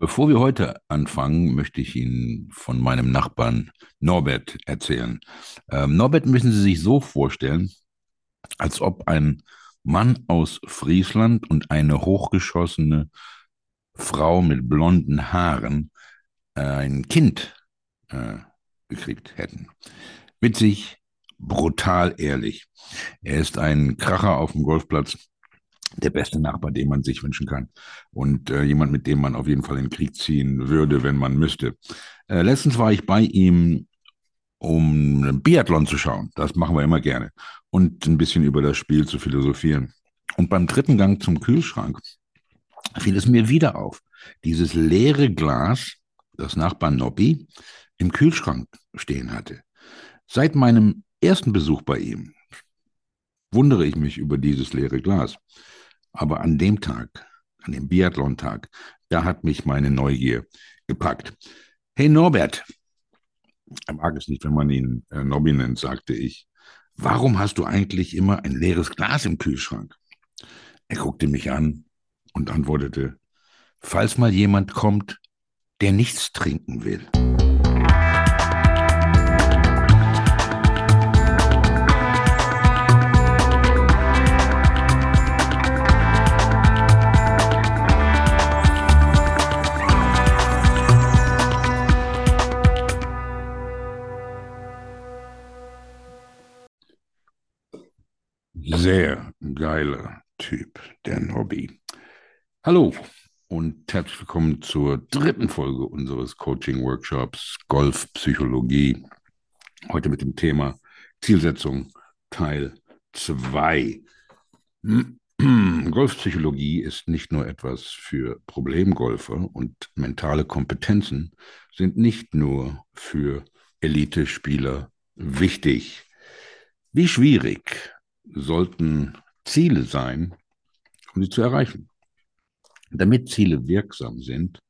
Bevor wir heute anfangen, möchte ich Ihnen von meinem Nachbarn Norbert erzählen. Ähm, Norbert müssen Sie sich so vorstellen, als ob ein Mann aus Friesland und eine hochgeschossene Frau mit blonden Haaren äh, ein Kind äh, gekriegt hätten. Witzig, brutal ehrlich. Er ist ein Kracher auf dem Golfplatz der beste Nachbar, den man sich wünschen kann. Und äh, jemand, mit dem man auf jeden Fall in den Krieg ziehen würde, wenn man müsste. Äh, letztens war ich bei ihm, um einen Biathlon zu schauen. Das machen wir immer gerne. Und ein bisschen über das Spiel zu philosophieren. Und beim dritten Gang zum Kühlschrank fiel es mir wieder auf. Dieses leere Glas, das Nachbar Nobby, im Kühlschrank stehen hatte. Seit meinem ersten Besuch bei ihm wundere ich mich über dieses leere Glas. Aber an dem Tag, an dem Biathlon-Tag, da hat mich meine Neugier gepackt. Hey Norbert, er mag es nicht, wenn man ihn äh, Nobby nennt, sagte ich. Warum hast du eigentlich immer ein leeres Glas im Kühlschrank? Er guckte mich an und antwortete, falls mal jemand kommt, der nichts trinken will. Nobby. Hallo und herzlich willkommen zur dritten Folge unseres Coaching-Workshops Golfpsychologie. Heute mit dem Thema Zielsetzung Teil 2. Golfpsychologie ist nicht nur etwas für Problemgolfer und mentale Kompetenzen sind nicht nur für Elite-Spieler wichtig. Wie schwierig sollten Ziele sein, um sie zu erreichen. Damit Ziele wirksam sind,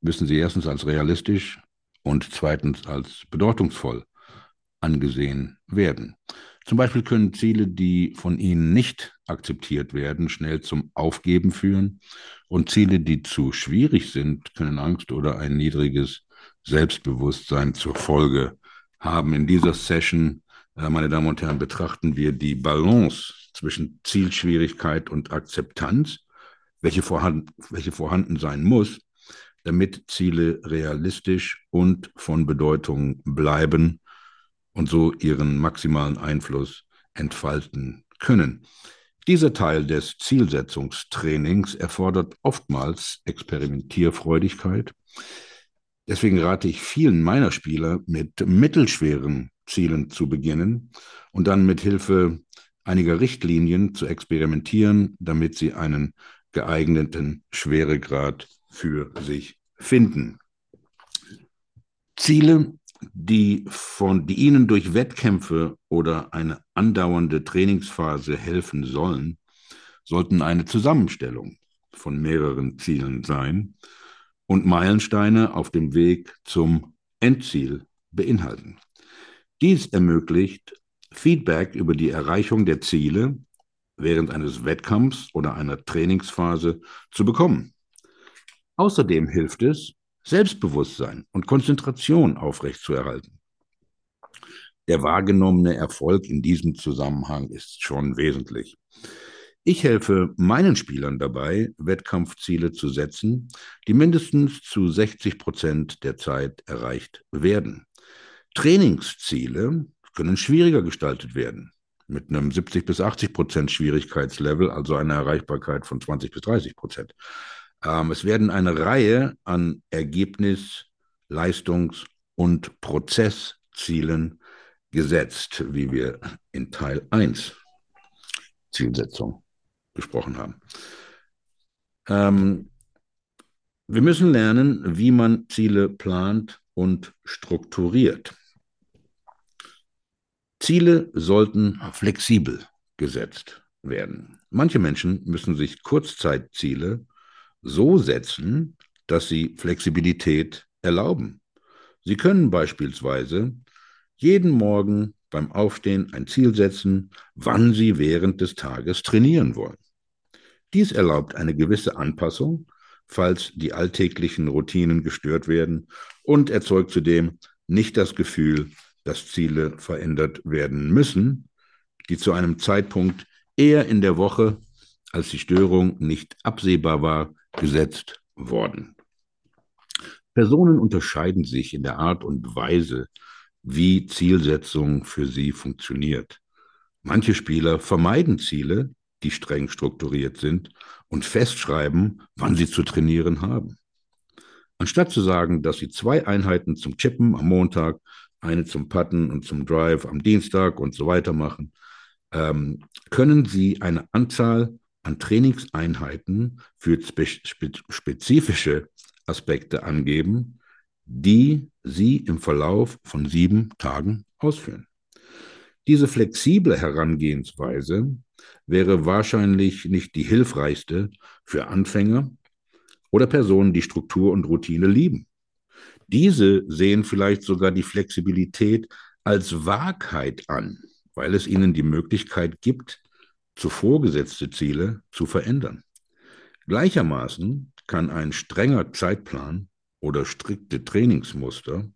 müssen sie erstens als realistisch und zweitens als bedeutungsvoll angesehen werden. Zum Beispiel können Ziele, die von Ihnen nicht akzeptiert werden, schnell zum Aufgeben führen und Ziele, die zu schwierig sind, können Angst oder ein niedriges Selbstbewusstsein zur Folge haben. In dieser Session äh, meine Damen und Herren, betrachten wir die Balance zwischen Zielschwierigkeit und Akzeptanz, welche vorhanden, welche vorhanden sein muss, damit Ziele realistisch und von Bedeutung bleiben und so ihren maximalen Einfluss entfalten können. Dieser Teil des Zielsetzungstrainings erfordert oftmals Experimentierfreudigkeit. Deswegen rate ich vielen meiner Spieler mit mittelschweren Zielen zu beginnen und dann mit Hilfe einiger Richtlinien zu experimentieren, damit sie einen geeigneten Schweregrad für sich finden. Ziele, die, von, die Ihnen durch Wettkämpfe oder eine andauernde Trainingsphase helfen sollen, sollten eine Zusammenstellung von mehreren Zielen sein und Meilensteine auf dem Weg zum Endziel beinhalten. Dies ermöglicht Feedback über die Erreichung der Ziele während eines Wettkampfs oder einer Trainingsphase zu bekommen. Außerdem hilft es, Selbstbewusstsein und Konzentration aufrechtzuerhalten. Der wahrgenommene Erfolg in diesem Zusammenhang ist schon wesentlich. Ich helfe meinen Spielern dabei, Wettkampfziele zu setzen, die mindestens zu 60 Prozent der Zeit erreicht werden. Trainingsziele können schwieriger gestaltet werden, mit einem 70 bis 80 Prozent Schwierigkeitslevel, also einer Erreichbarkeit von 20 bis 30 Prozent. Ähm, es werden eine Reihe an Ergebnis-, Leistungs- und Prozesszielen gesetzt, wie wir in Teil 1 Zielsetzung besprochen haben. Ähm, wir müssen lernen, wie man Ziele plant und strukturiert. Ziele sollten flexibel gesetzt werden. Manche Menschen müssen sich Kurzzeitziele so setzen, dass sie Flexibilität erlauben. Sie können beispielsweise jeden Morgen beim Aufstehen ein Ziel setzen, wann sie während des Tages trainieren wollen. Dies erlaubt eine gewisse Anpassung falls die alltäglichen Routinen gestört werden und erzeugt zudem nicht das Gefühl, dass Ziele verändert werden müssen, die zu einem Zeitpunkt eher in der Woche, als die Störung nicht absehbar war, gesetzt worden. Personen unterscheiden sich in der Art und Weise, wie Zielsetzung für sie funktioniert. Manche Spieler vermeiden Ziele, die streng strukturiert sind und festschreiben, wann sie zu trainieren haben. Anstatt zu sagen, dass sie zwei Einheiten zum Chippen am Montag, eine zum Putten und zum Drive am Dienstag und so weiter machen, ähm, können sie eine Anzahl an Trainingseinheiten für spe spezifische Aspekte angeben, die Sie im Verlauf von sieben Tagen ausführen. Diese flexible Herangehensweise wäre wahrscheinlich nicht die hilfreichste für Anfänger oder Personen, die Struktur und Routine lieben. Diese sehen vielleicht sogar die Flexibilität als Wahrheit an, weil es ihnen die Möglichkeit gibt, zuvor gesetzte Ziele zu verändern. Gleichermaßen kann ein strenger Zeitplan oder strikte Trainingsmuster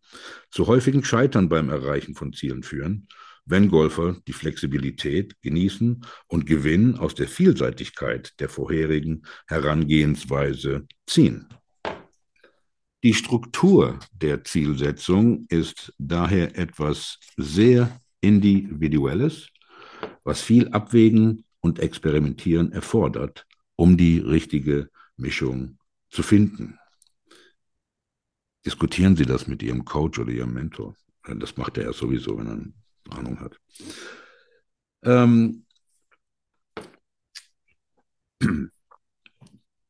zu häufigen Scheitern beim Erreichen von Zielen führen, wenn Golfer die Flexibilität genießen und Gewinn aus der Vielseitigkeit der vorherigen Herangehensweise ziehen. Die Struktur der Zielsetzung ist daher etwas sehr Individuelles, was viel Abwägen und Experimentieren erfordert, um die richtige Mischung zu finden. Diskutieren Sie das mit Ihrem Coach oder Ihrem Mentor. Das macht er ja sowieso, wenn er Ahnung hat. Ähm,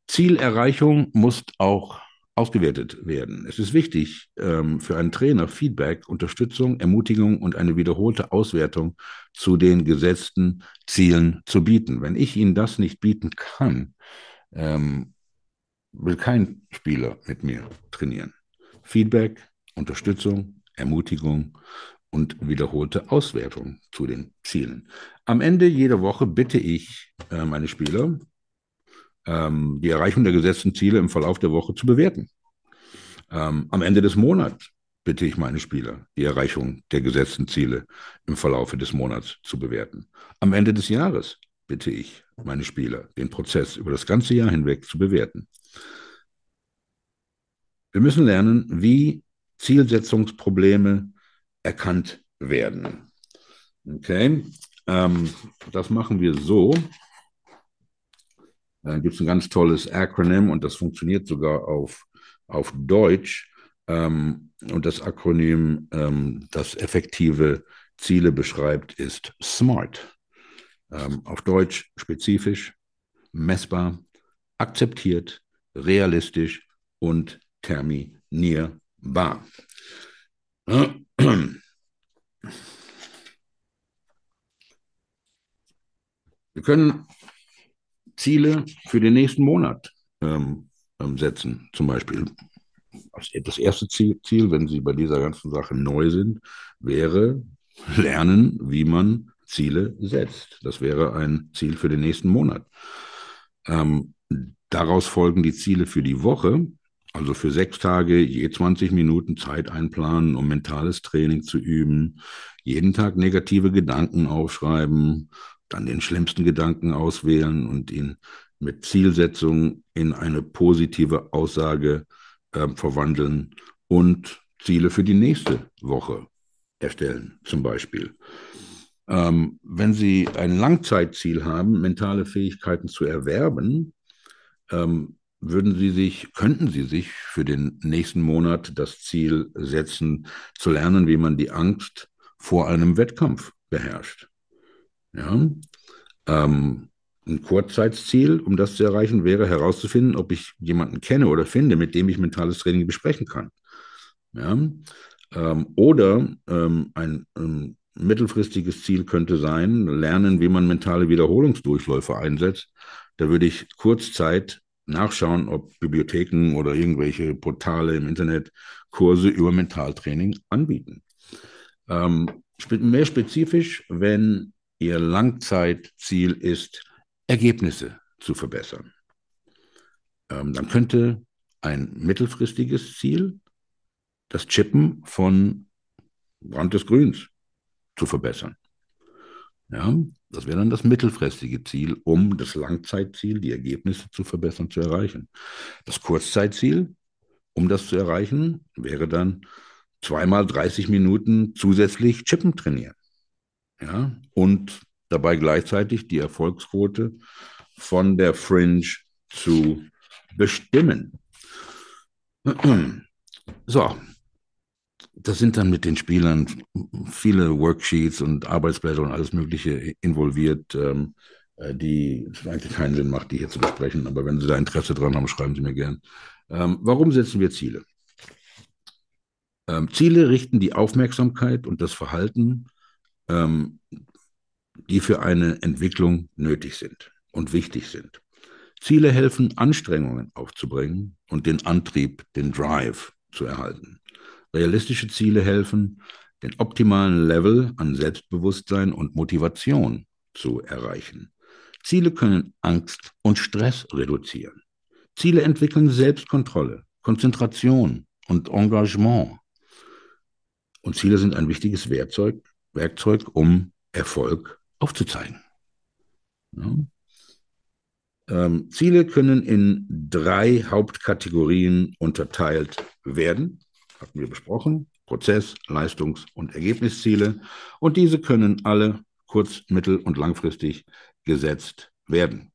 Zielerreichung muss auch ausgewertet werden. Es ist wichtig ähm, für einen Trainer Feedback, Unterstützung, Ermutigung und eine wiederholte Auswertung zu den gesetzten Zielen zu bieten. Wenn ich Ihnen das nicht bieten kann, ähm, will kein Spieler mit mir trainieren. Feedback, Unterstützung, Ermutigung und wiederholte Auswertung zu den Zielen. Am Ende jeder Woche bitte ich äh, meine Spieler, ähm, die Erreichung der gesetzten Ziele im Verlauf der Woche zu bewerten. Ähm, am Ende des Monats bitte ich meine Spieler, die Erreichung der gesetzten Ziele im Verlauf des Monats zu bewerten. Am Ende des Jahres bitte ich meine Spieler, den Prozess über das ganze Jahr hinweg zu bewerten. Wir müssen lernen, wie Zielsetzungsprobleme erkannt werden. Okay, ähm, das machen wir so. Da gibt es ein ganz tolles Akronym und das funktioniert sogar auf, auf Deutsch. Ähm, und das Akronym, ähm, das effektive Ziele beschreibt, ist SMART. Ähm, auf Deutsch spezifisch, messbar, akzeptiert, realistisch und terminierbar. Wir können Ziele für den nächsten Monat ähm, ähm, setzen, zum Beispiel. Das erste Ziel, Ziel, wenn Sie bei dieser ganzen Sache neu sind, wäre lernen, wie man Ziele setzt. Das wäre ein Ziel für den nächsten Monat. Ähm, daraus folgen die Ziele für die Woche. Also für sechs Tage je 20 Minuten Zeit einplanen, um mentales Training zu üben, jeden Tag negative Gedanken aufschreiben, dann den schlimmsten Gedanken auswählen und ihn mit Zielsetzung in eine positive Aussage äh, verwandeln und Ziele für die nächste Woche erstellen, zum Beispiel. Ähm, wenn Sie ein Langzeitziel haben, mentale Fähigkeiten zu erwerben, ähm, würden Sie sich, könnten Sie sich für den nächsten Monat das Ziel setzen, zu lernen, wie man die Angst vor einem Wettkampf beherrscht. Ja? Ähm, ein Kurzzeitziel, um das zu erreichen, wäre herauszufinden, ob ich jemanden kenne oder finde, mit dem ich mentales Training besprechen kann. Ja? Ähm, oder ähm, ein, ein mittelfristiges Ziel könnte sein, lernen, wie man mentale Wiederholungsdurchläufe einsetzt. Da würde ich Kurzzeit nachschauen, ob Bibliotheken oder irgendwelche Portale im Internet Kurse über Mentaltraining anbieten. Ähm, mehr spezifisch, wenn Ihr Langzeitziel ist, Ergebnisse zu verbessern. Ähm, dann könnte ein mittelfristiges Ziel das Chippen von Brand des Grüns zu verbessern. Ja, das wäre dann das mittelfristige Ziel, um das Langzeitziel, die Ergebnisse zu verbessern, zu erreichen. Das Kurzzeitziel, um das zu erreichen, wäre dann zweimal 30 Minuten zusätzlich Chippen trainieren. Ja, und dabei gleichzeitig die Erfolgsquote von der Fringe zu bestimmen. So, das sind dann mit den Spielern viele Worksheets und Arbeitsblätter und alles Mögliche involviert, ähm, äh, die es eigentlich keinen Sinn macht, die hier zu besprechen. Aber wenn Sie da Interesse dran haben, schreiben Sie mir gern. Ähm, warum setzen wir Ziele? Ähm, Ziele richten die Aufmerksamkeit und das Verhalten, ähm, die für eine Entwicklung nötig sind und wichtig sind. Ziele helfen, Anstrengungen aufzubringen und den Antrieb, den Drive zu erhalten. Realistische Ziele helfen, den optimalen Level an Selbstbewusstsein und Motivation zu erreichen. Ziele können Angst und Stress reduzieren. Ziele entwickeln Selbstkontrolle, Konzentration und Engagement. Und Ziele sind ein wichtiges Werkzeug, Werkzeug um Erfolg aufzuzeigen. Ja. Ähm, Ziele können in drei Hauptkategorien unterteilt werden hatten wir besprochen, Prozess-, Leistungs- und Ergebnisziele. Und diese können alle kurz-, mittel- und langfristig gesetzt werden.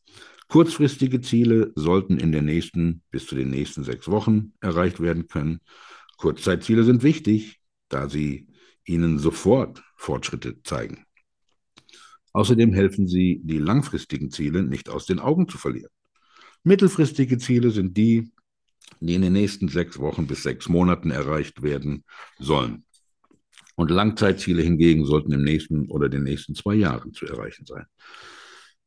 Kurzfristige Ziele sollten in den nächsten bis zu den nächsten sechs Wochen erreicht werden können. Kurzzeitziele sind wichtig, da sie Ihnen sofort Fortschritte zeigen. Außerdem helfen sie, die langfristigen Ziele nicht aus den Augen zu verlieren. Mittelfristige Ziele sind die, die in den nächsten sechs Wochen bis sechs Monaten erreicht werden sollen. Und Langzeitziele hingegen sollten im nächsten oder den nächsten zwei Jahren zu erreichen sein.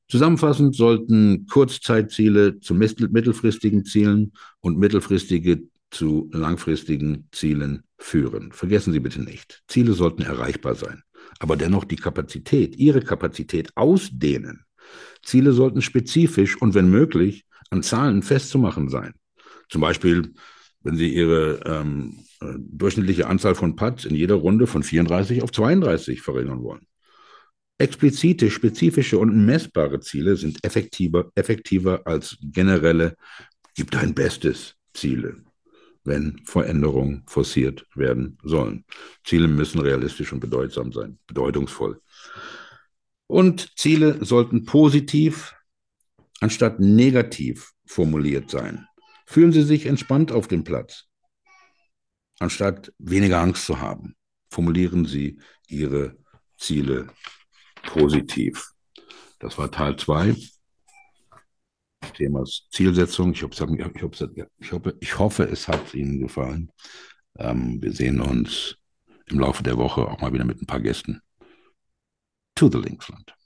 Zusammenfassend sollten Kurzzeitziele zu mittelfristigen Zielen und mittelfristige zu langfristigen Zielen führen. Vergessen Sie bitte nicht, Ziele sollten erreichbar sein, aber dennoch die Kapazität, Ihre Kapazität ausdehnen. Ziele sollten spezifisch und wenn möglich an Zahlen festzumachen sein. Zum Beispiel, wenn Sie Ihre ähm, äh, durchschnittliche Anzahl von Putts in jeder Runde von 34 auf 32 verringern wollen. Explizite, spezifische und messbare Ziele sind effektiver, effektiver als generelle, gibt ein Bestes Ziele, wenn Veränderungen forciert werden sollen. Ziele müssen realistisch und bedeutsam sein, bedeutungsvoll. Und Ziele sollten positiv anstatt negativ formuliert sein. Fühlen Sie sich entspannt auf dem Platz. Anstatt weniger Angst zu haben, formulieren Sie Ihre Ziele positiv. Das war Teil 2 Themas Zielsetzung. Ich hoffe, ich hoffe, ich hoffe, es hat Ihnen gefallen. Ähm, wir sehen uns im Laufe der Woche auch mal wieder mit ein paar Gästen. To the Linksland.